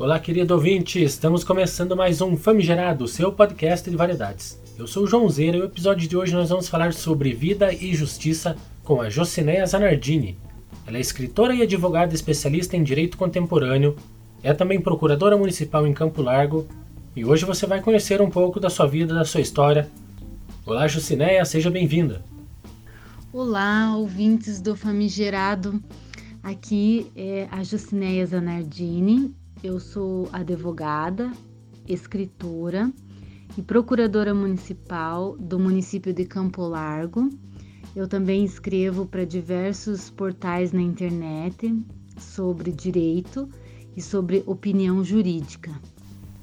Olá, querido ouvinte! Estamos começando mais um Famigerado, seu podcast de variedades. Eu sou o João Zeira e no episódio de hoje nós vamos falar sobre vida e justiça com a Jocineia Zanardini. Ela é escritora e advogada especialista em direito contemporâneo, é também procuradora municipal em Campo Largo e hoje você vai conhecer um pouco da sua vida, da sua história. Olá, Jocineia, seja bem-vinda! Olá, ouvintes do Famigerado. Aqui é a Jucineia Zanardini. Eu sou advogada, escritora e procuradora municipal do município de Campo Largo. Eu também escrevo para diversos portais na internet sobre direito e sobre opinião jurídica.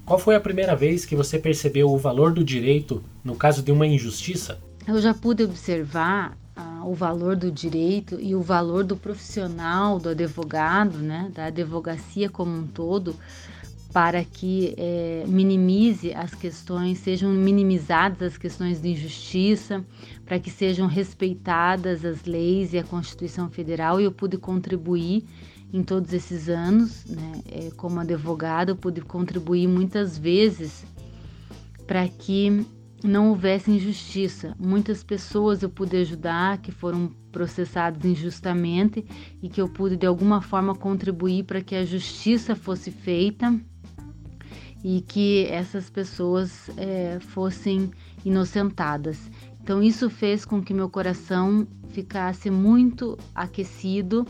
Qual foi a primeira vez que você percebeu o valor do direito no caso de uma injustiça? Eu já pude observar o valor do direito e o valor do profissional, do advogado, né, da advocacia como um todo, para que é, minimize as questões, sejam minimizadas as questões de injustiça, para que sejam respeitadas as leis e a Constituição Federal. E eu pude contribuir em todos esses anos, né, é, como advogado, eu pude contribuir muitas vezes para que não houvesse injustiça. Muitas pessoas eu pude ajudar que foram processadas injustamente e que eu pude de alguma forma contribuir para que a justiça fosse feita e que essas pessoas é, fossem inocentadas. Então isso fez com que meu coração ficasse muito aquecido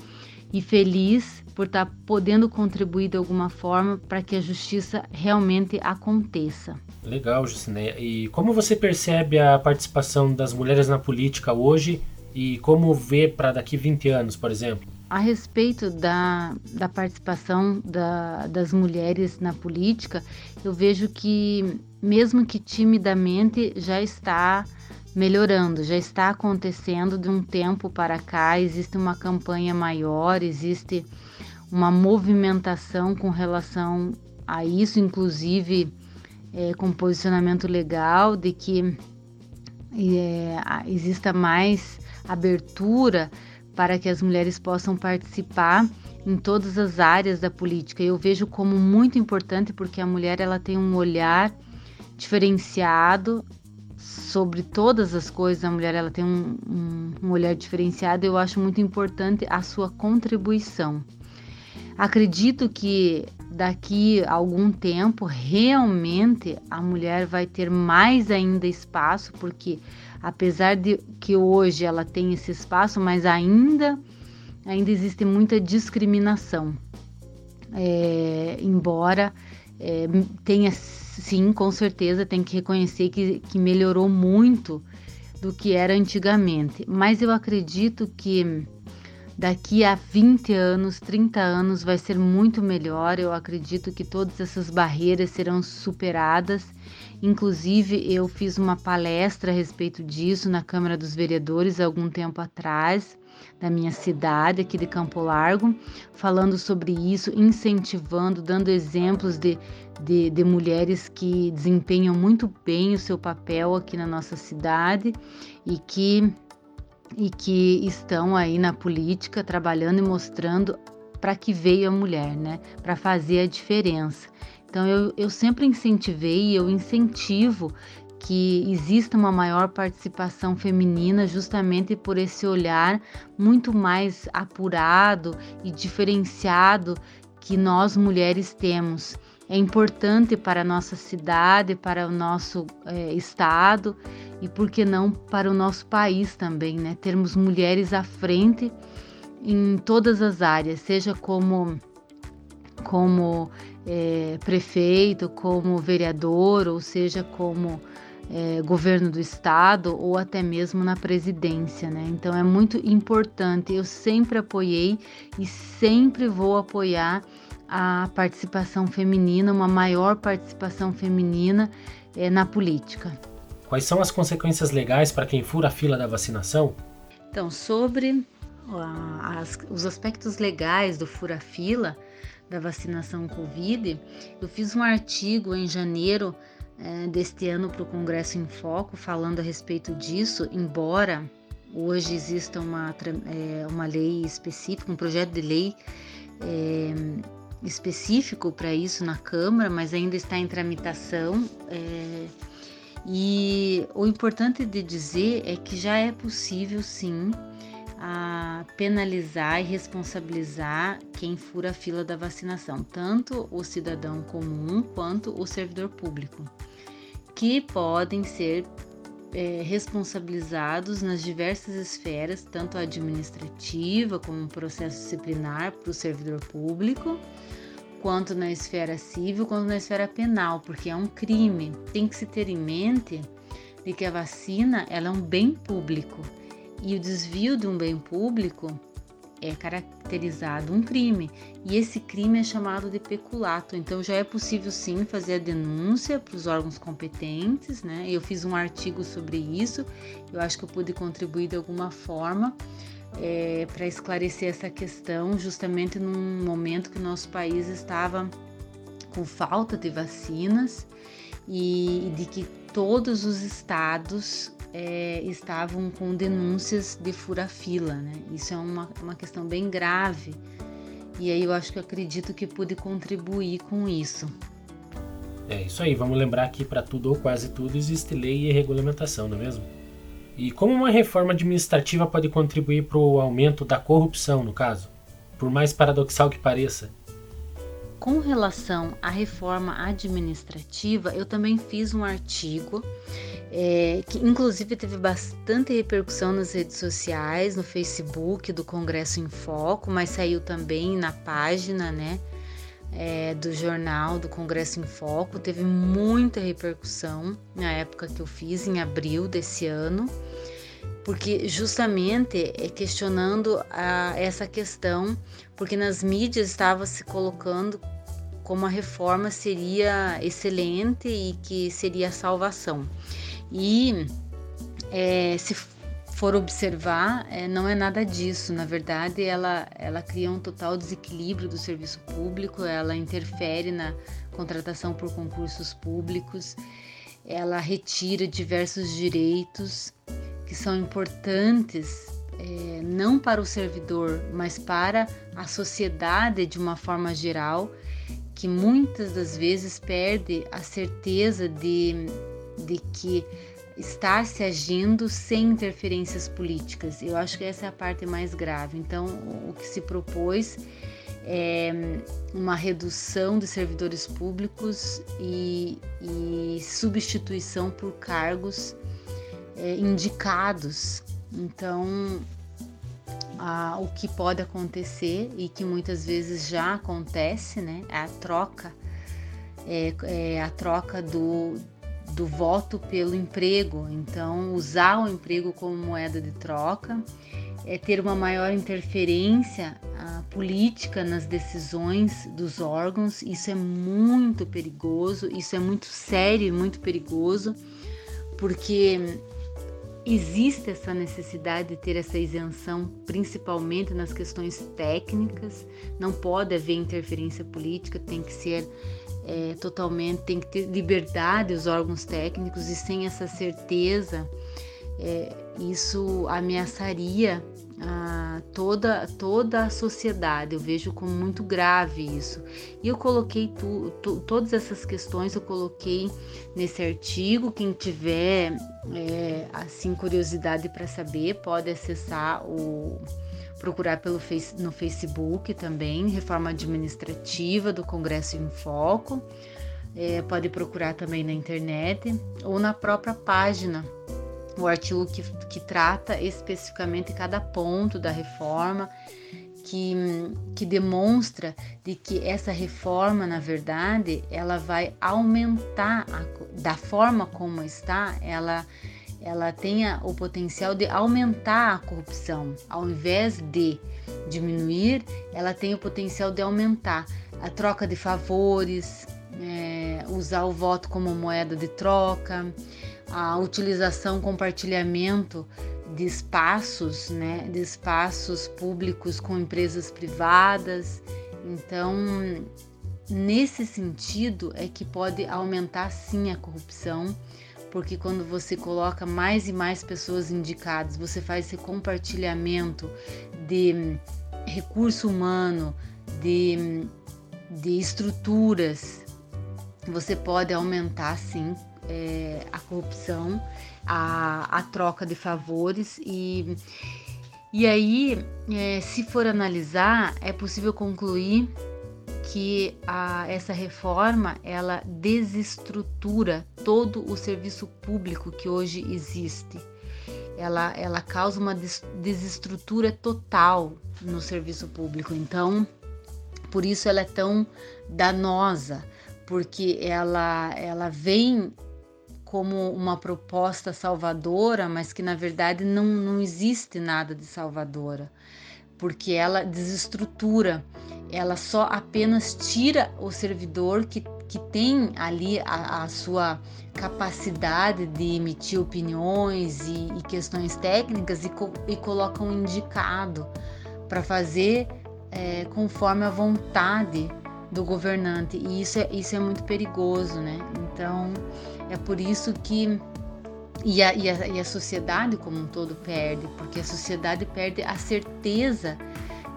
e feliz por estar tá podendo contribuir de alguma forma para que a justiça realmente aconteça. Legal, Jucineia. E como você percebe a participação das mulheres na política hoje e como vê para daqui 20 anos, por exemplo? A respeito da, da participação da, das mulheres na política, eu vejo que, mesmo que timidamente, já está melhorando, já está acontecendo de um tempo para cá. Existe uma campanha maior, existe uma movimentação com relação a isso, inclusive é, com posicionamento legal de que é, exista mais abertura para que as mulheres possam participar em todas as áreas da política. Eu vejo como muito importante porque a mulher ela tem um olhar diferenciado sobre todas as coisas. A mulher ela tem um, um, um olhar diferenciado. Eu acho muito importante a sua contribuição. Acredito que daqui a algum tempo realmente a mulher vai ter mais ainda espaço, porque apesar de que hoje ela tem esse espaço, mas ainda ainda existe muita discriminação. É, embora é, tenha sim, com certeza, tem que reconhecer que, que melhorou muito do que era antigamente. Mas eu acredito que daqui a 20 anos, 30 anos vai ser muito melhor. Eu acredito que todas essas barreiras serão superadas. Inclusive, eu fiz uma palestra a respeito disso na Câmara dos Vereadores algum tempo atrás, da minha cidade, aqui de Campo Largo, falando sobre isso, incentivando, dando exemplos de, de, de mulheres que desempenham muito bem o seu papel aqui na nossa cidade e que e que estão aí na política trabalhando e mostrando para que veio a mulher, né? Para fazer a diferença. Então eu, eu sempre incentivei e eu incentivo que exista uma maior participação feminina, justamente por esse olhar muito mais apurado e diferenciado que nós mulheres temos. É importante para a nossa cidade, para o nosso é, estado e por que não para o nosso país também, né? Termos mulheres à frente em todas as áreas, seja como como é, prefeito, como vereador, ou seja como é, governo do estado ou até mesmo na presidência, né? Então é muito importante. Eu sempre apoiei e sempre vou apoiar a participação feminina, uma maior participação feminina é, na política. Quais são as consequências legais para quem fura a fila da vacinação? Então, sobre as, os aspectos legais do fura-fila da vacinação Covid, eu fiz um artigo em janeiro é, deste ano para o Congresso em Foco falando a respeito disso, embora hoje exista uma, é, uma lei específica, um projeto de lei é, específico para isso na Câmara, mas ainda está em tramitação. É, e o importante de dizer é que já é possível, sim, a penalizar e responsabilizar quem fura a fila da vacinação, tanto o cidadão comum quanto o servidor público, que podem ser é, responsabilizados nas diversas esferas, tanto administrativa como processo disciplinar para o servidor público, quanto na esfera civil, quanto na esfera penal, porque é um crime. Tem que se ter em mente de que a vacina ela é um bem público e o desvio de um bem público é caracterizado um crime e esse crime é chamado de peculato. Então já é possível sim fazer a denúncia para os órgãos competentes, né? Eu fiz um artigo sobre isso. Eu acho que eu pude contribuir de alguma forma é, para esclarecer essa questão, justamente num momento que o nosso país estava com falta de vacinas e, e de que todos os estados é, estavam com denúncias de fura-fila, né? Isso é uma, uma questão bem grave e aí eu acho que eu acredito que pude contribuir com isso. É isso aí, vamos lembrar que para tudo ou quase tudo existe lei e regulamentação, não é mesmo? E como uma reforma administrativa pode contribuir para o aumento da corrupção, no caso? Por mais paradoxal que pareça. Com relação à reforma administrativa, eu também fiz um artigo é, que inclusive teve bastante repercussão nas redes sociais, no Facebook do Congresso em Foco, mas saiu também na página, né, é, do jornal do Congresso em Foco. Teve muita repercussão na época que eu fiz, em abril desse ano, porque justamente é questionando a, essa questão, porque nas mídias estava se colocando como a reforma seria excelente e que seria a salvação. E é, se for observar, é, não é nada disso. Na verdade, ela, ela cria um total desequilíbrio do serviço público, ela interfere na contratação por concursos públicos, ela retira diversos direitos que são importantes é, não para o servidor, mas para a sociedade de uma forma geral, que muitas das vezes perde a certeza de de que está se agindo sem interferências políticas. Eu acho que essa é a parte mais grave. Então, o que se propôs é uma redução de servidores públicos e, e substituição por cargos é, indicados. Então, a, o que pode acontecer e que muitas vezes já acontece, né, é a troca, é, é a troca do, do voto pelo emprego. Então, usar o emprego como moeda de troca é ter uma maior interferência uh, política nas decisões dos órgãos. Isso é muito perigoso, isso é muito sério e muito perigoso, porque existe essa necessidade de ter essa isenção, principalmente nas questões técnicas. Não pode haver interferência política, tem que ser é, totalmente, tem que ter liberdade os órgãos técnicos e sem essa certeza, é, isso ameaçaria a, toda, toda a sociedade. Eu vejo como muito grave isso. E eu coloquei tu, tu, todas essas questões, eu coloquei nesse artigo. Quem tiver é, assim curiosidade para saber, pode acessar o procurar pelo face, no Facebook também, Reforma Administrativa do Congresso em Foco. É, pode procurar também na internet ou na própria página o artigo que, que trata especificamente cada ponto da reforma, que, que demonstra de que essa reforma, na verdade, ela vai aumentar, a, da forma como está, ela ela tenha o potencial de aumentar a corrupção. Ao invés de diminuir, ela tem o potencial de aumentar a troca de favores, é, usar o voto como moeda de troca, a utilização, compartilhamento de espaços, né, de espaços públicos com empresas privadas. Então, nesse sentido é que pode aumentar sim a corrupção porque quando você coloca mais e mais pessoas indicadas, você faz esse compartilhamento de recurso humano, de de estruturas. Você pode aumentar sim é, a corrupção, a, a troca de favores e e aí, é, se for analisar, é possível concluir que a, essa reforma ela desestrutura todo o serviço público que hoje existe. Ela, ela causa uma desestrutura total no serviço público. Então, por isso ela é tão danosa, porque ela, ela vem como uma proposta salvadora, mas que na verdade não, não existe nada de salvadora, porque ela desestrutura, ela só apenas tira o servidor que, que tem ali a, a sua capacidade de emitir opiniões e, e questões técnicas e, e coloca um indicado para fazer é, conforme a vontade do governante e isso é, isso é muito perigoso, né? Então é por isso que e a, e, a, e a sociedade como um todo perde, porque a sociedade perde a certeza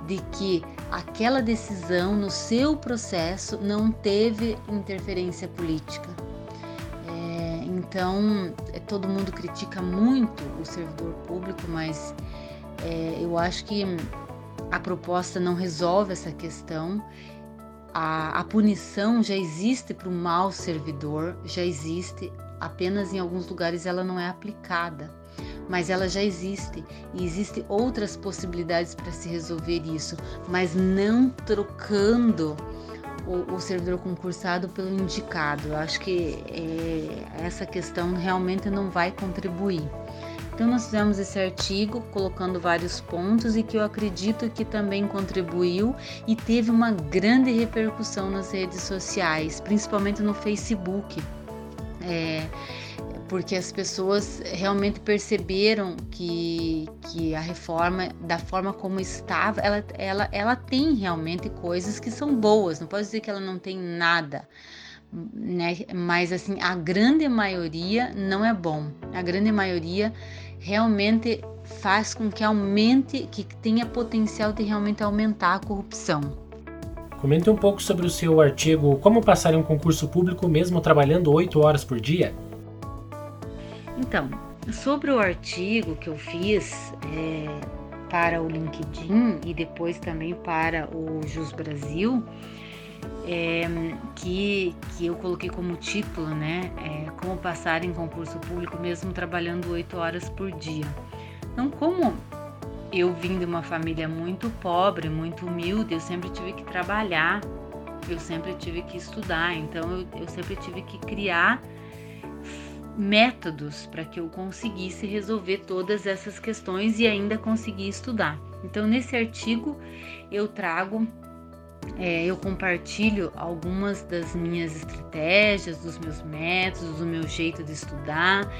de que aquela decisão no seu processo não teve interferência política. É, então, é, todo mundo critica muito o servidor público, mas é, eu acho que a proposta não resolve essa questão a, a punição já existe para o mau servidor, já existe, apenas em alguns lugares ela não é aplicada, mas ela já existe e existem outras possibilidades para se resolver isso, mas não trocando o, o, servidor concursado pelo indicado. Eu acho que é, essa questão realmente não vai contribuir. Então nós fizemos esse artigo colocando vários pontos e que eu acredito que também contribuiu e teve uma grande repercussão nas redes sociais, principalmente no Facebook. É, porque as pessoas realmente perceberam que, que a reforma, da forma como estava, ela, ela, ela tem realmente coisas que são boas, não pode dizer que ela não tem nada né? Mas assim, a grande maioria não é bom. A grande maioria realmente faz com que aumente, que tenha potencial de realmente aumentar a corrupção. Comente um pouco sobre o seu artigo Como passar em um concurso público mesmo trabalhando 8 horas por dia? Então, sobre o artigo que eu fiz é, para o LinkedIn e depois também para o Jus Brasil, é, que, que eu coloquei como título, né? É, como passar em concurso público mesmo trabalhando oito horas por dia. Então, como eu vim de uma família muito pobre, muito humilde, eu sempre tive que trabalhar, eu sempre tive que estudar, então eu, eu sempre tive que criar métodos para que eu conseguisse resolver todas essas questões e ainda conseguir estudar. Então, nesse artigo, eu trago é, eu compartilho algumas das minhas estratégias, dos meus métodos, do meu jeito de estudar.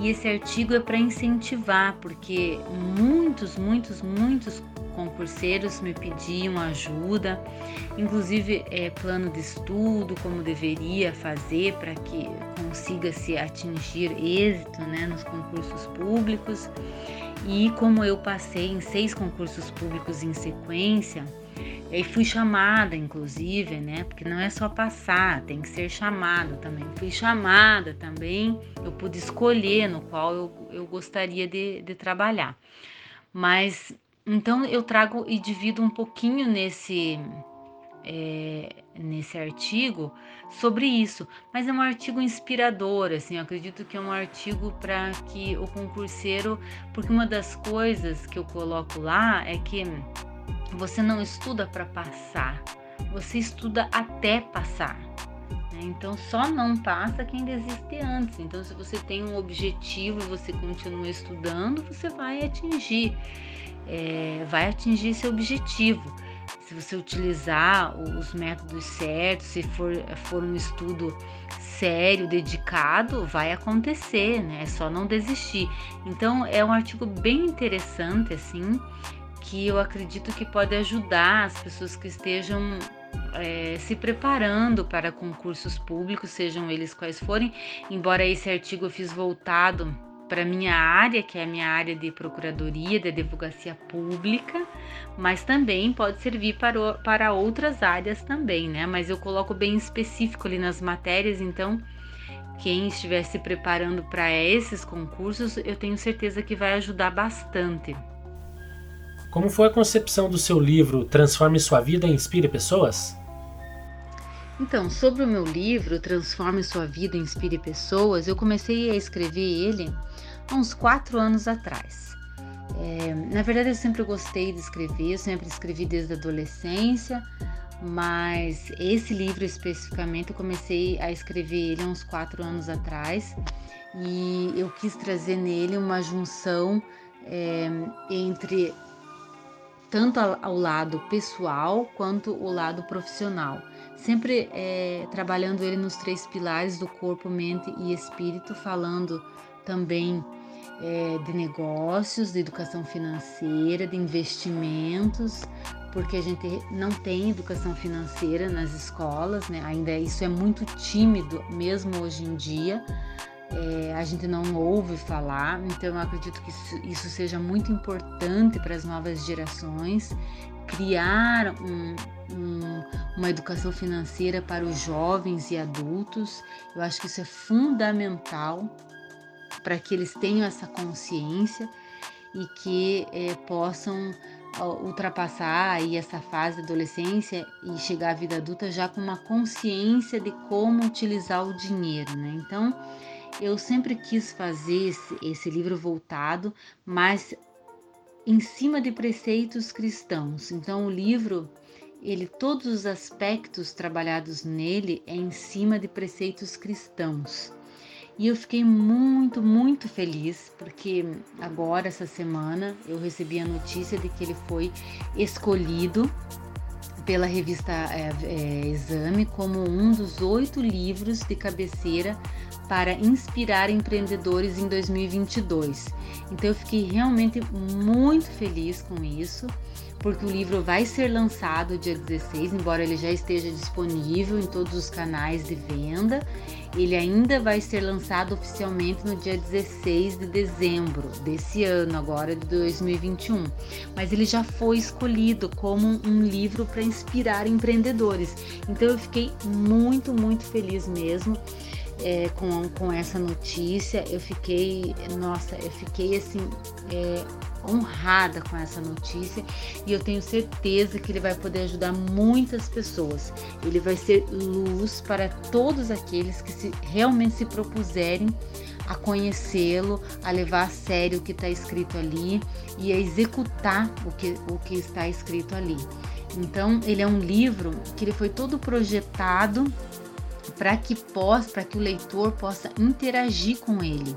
E esse artigo é para incentivar, porque muitos, muitos, muitos concurseiros me pediam ajuda, inclusive é, plano de estudo, como deveria fazer para que consiga se atingir êxito né, nos concursos públicos. E como eu passei em seis concursos públicos em sequência, e fui chamada, inclusive, né? Porque não é só passar, tem que ser chamado também. Fui chamada também, eu pude escolher no qual eu, eu gostaria de, de trabalhar. Mas então eu trago e divido um pouquinho nesse é, nesse artigo sobre isso, mas é um artigo inspirador, assim, eu acredito que é um artigo para que o concurseiro, porque uma das coisas que eu coloco lá é que você não estuda para passar, você estuda até passar. Né? Então só não passa quem desiste antes. Então, se você tem um objetivo e você continua estudando, você vai atingir, é, vai atingir seu objetivo. Se você utilizar os métodos certos, se for, for um estudo sério, dedicado, vai acontecer, né? É só não desistir. Então é um artigo bem interessante, assim, que eu acredito que pode ajudar as pessoas que estejam é, se preparando para concursos públicos, sejam eles quais forem, embora esse artigo eu fiz voltado para minha área, que é a minha área de procuradoria, de advocacia pública, mas também pode servir para, para outras áreas também, né? Mas eu coloco bem específico ali nas matérias, então quem estiver se preparando para esses concursos, eu tenho certeza que vai ajudar bastante. Como foi a concepção do seu livro Transforme Sua Vida e Inspire Pessoas? Então, sobre o meu livro Transforme Sua Vida e Inspire Pessoas, eu comecei a escrever ele há uns quatro anos atrás. É, na verdade, eu sempre gostei de escrever, sempre escrevi desde a adolescência, mas esse livro especificamente eu comecei a escrever ele há uns quatro anos atrás e eu quis trazer nele uma junção é, entre tanto ao lado pessoal quanto o lado profissional, sempre é, trabalhando ele nos três pilares do corpo, mente e espírito, falando também é, de negócios, de educação financeira, de investimentos, porque a gente não tem educação financeira nas escolas, né? Ainda isso é muito tímido, mesmo hoje em dia. É, a gente não ouve falar, então eu acredito que isso, isso seja muito importante para as novas gerações criar um, um, uma educação financeira para os jovens e adultos. Eu acho que isso é fundamental para que eles tenham essa consciência e que é, possam ultrapassar aí essa fase da adolescência e chegar à vida adulta já com uma consciência de como utilizar o dinheiro, né? Então, eu sempre quis fazer esse, esse livro voltado, mas em cima de preceitos cristãos. Então, o livro, ele todos os aspectos trabalhados nele é em cima de preceitos cristãos. E eu fiquei muito, muito feliz porque agora, essa semana, eu recebi a notícia de que ele foi escolhido pela revista é, é, Exame como um dos oito livros de cabeceira para inspirar empreendedores em 2022. Então eu fiquei realmente muito feliz com isso porque o livro vai ser lançado dia 16, embora ele já esteja disponível em todos os canais de venda. Ele ainda vai ser lançado oficialmente no dia 16 de dezembro desse ano, agora de 2021. Mas ele já foi escolhido como um livro para inspirar empreendedores. Então eu fiquei muito, muito feliz mesmo é, com, com essa notícia. Eu fiquei, nossa, eu fiquei assim. É, honrada com essa notícia e eu tenho certeza que ele vai poder ajudar muitas pessoas. Ele vai ser luz para todos aqueles que se, realmente se propuserem a conhecê-lo, a levar a sério o que está escrito ali e a executar o que, o que está escrito ali. Então, ele é um livro que ele foi todo projetado para que possa, para que o leitor possa interagir com ele.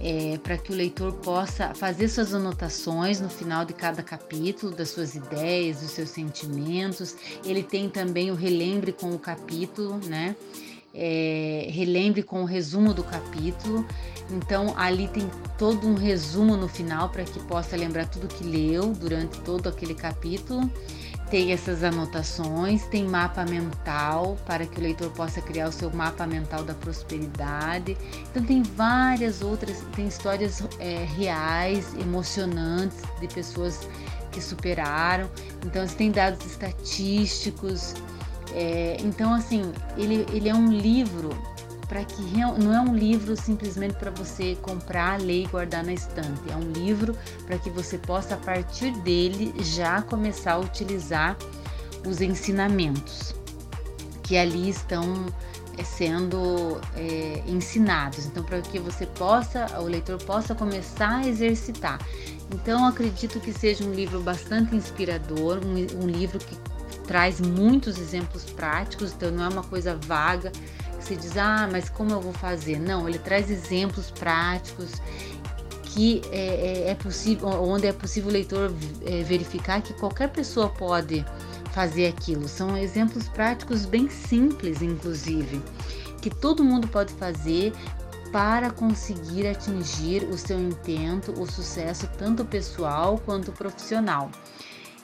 É, para que o leitor possa fazer suas anotações no final de cada capítulo, das suas ideias, dos seus sentimentos. Ele tem também o relembre com o capítulo, né? É, relembre com o resumo do capítulo. Então ali tem todo um resumo no final para que possa lembrar tudo que leu durante todo aquele capítulo tem essas anotações, tem mapa mental para que o leitor possa criar o seu mapa mental da prosperidade. Então tem várias outras, tem histórias é, reais, emocionantes de pessoas que superaram. Então tem dados estatísticos. É, então assim, ele, ele é um livro para que não é um livro simplesmente para você comprar, ler e guardar na estante. É um livro para que você possa a partir dele já começar a utilizar os ensinamentos que ali estão é, sendo é, ensinados. Então, para que você possa, o leitor possa começar a exercitar. Então, acredito que seja um livro bastante inspirador, um, um livro que traz muitos exemplos práticos, então não é uma coisa vaga você diz, ah, mas como eu vou fazer? Não, ele traz exemplos práticos que é, é, é possível, onde é possível o leitor é, verificar que qualquer pessoa pode fazer aquilo. São exemplos práticos bem simples, inclusive, que todo mundo pode fazer para conseguir atingir o seu intento, o sucesso tanto pessoal quanto profissional.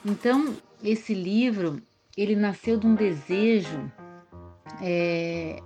Então, esse livro ele nasceu de um desejo é,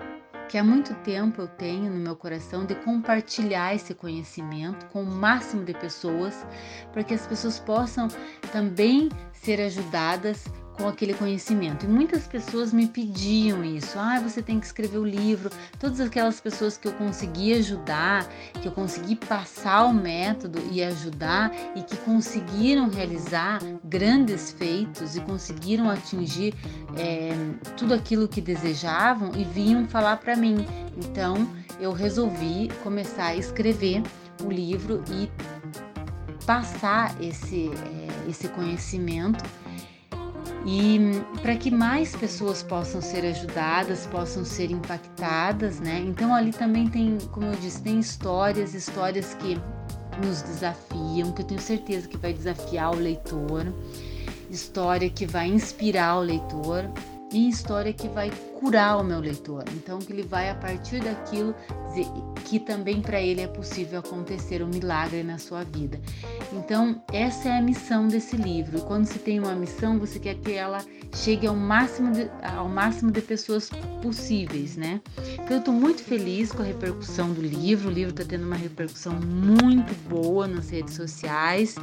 que há muito tempo eu tenho no meu coração de compartilhar esse conhecimento com o máximo de pessoas, para que as pessoas possam também ser ajudadas com aquele conhecimento. E muitas pessoas me pediam isso. Ah, você tem que escrever o livro. Todas aquelas pessoas que eu consegui ajudar, que eu consegui passar o método e ajudar e que conseguiram realizar grandes feitos e conseguiram atingir é, tudo aquilo que desejavam e vinham falar para mim. Então eu resolvi começar a escrever o livro e passar esse, é, esse conhecimento e para que mais pessoas possam ser ajudadas, possam ser impactadas, né? Então ali também tem, como eu disse, tem histórias, histórias que nos desafiam, que eu tenho certeza que vai desafiar o leitor, história que vai inspirar o leitor e história que vai curar o meu leitor. Então, que ele vai a partir daquilo dizer que também para ele é possível acontecer um milagre na sua vida. Então, essa é a missão desse livro. Quando se tem uma missão, você quer que ela chegue ao máximo de, ao máximo de pessoas possíveis, né? Então, eu estou muito feliz com a repercussão do livro. O livro está tendo uma repercussão muito boa nas redes sociais,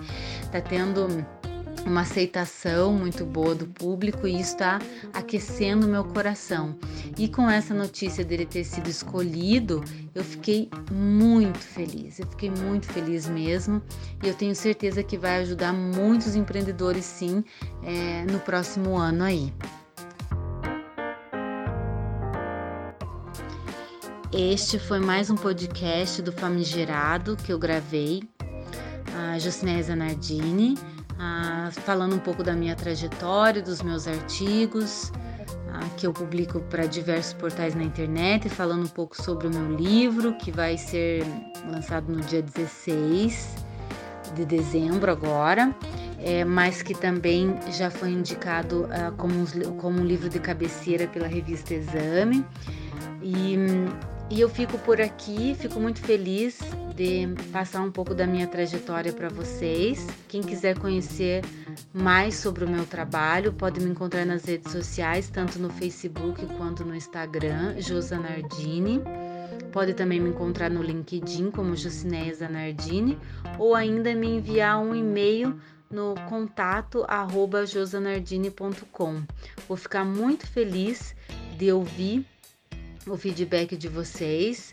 está tendo uma aceitação muito boa do público e isso está aquecendo meu coração. E com essa notícia dele ter sido escolhido, eu fiquei muito feliz. Eu fiquei muito feliz mesmo e eu tenho certeza que vai ajudar muitos empreendedores sim é, no próximo ano aí. Este foi mais um podcast do Famigerado que eu gravei, a Jocinéia Zanardini ah, falando um pouco da minha trajetória, dos meus artigos, ah, que eu publico para diversos portais na internet, falando um pouco sobre o meu livro, que vai ser lançado no dia 16 de dezembro agora. É, mas que também já foi indicado ah, como, um, como um livro de cabeceira pela revista Exame. E e eu fico por aqui, fico muito feliz de passar um pouco da minha trajetória para vocês. Quem quiser conhecer mais sobre o meu trabalho, pode me encontrar nas redes sociais, tanto no Facebook quanto no Instagram, Josanardini. Pode também me encontrar no LinkedIn como Jocineia Zanardini ou ainda me enviar um e-mail no contato josanardini.com. Vou ficar muito feliz de ouvir o feedback de vocês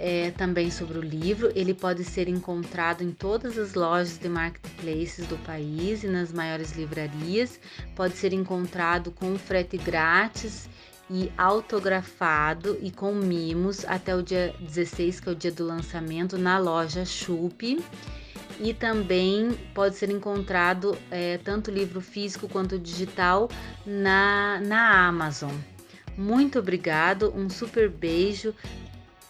é, também sobre o livro. Ele pode ser encontrado em todas as lojas de marketplaces do país e nas maiores livrarias. Pode ser encontrado com frete grátis e autografado e com mimos até o dia 16, que é o dia do lançamento, na loja Chup. E também pode ser encontrado é, tanto livro físico quanto digital na, na Amazon. Muito obrigado, um super beijo,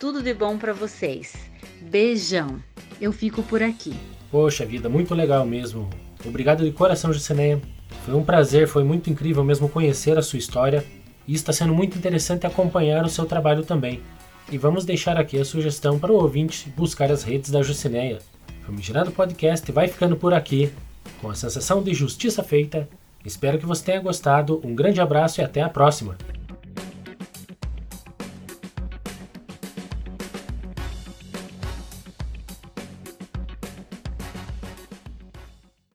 tudo de bom para vocês. Beijão. Eu fico por aqui. Poxa vida, muito legal mesmo. Obrigado de coração, Jucineia. Foi um prazer, foi muito incrível mesmo conhecer a sua história e está sendo muito interessante acompanhar o seu trabalho também. E vamos deixar aqui a sugestão para o ouvinte buscar as redes da Jucineia. O Famigerado Podcast vai ficando por aqui, com a sensação de justiça feita. Espero que você tenha gostado. Um grande abraço e até a próxima!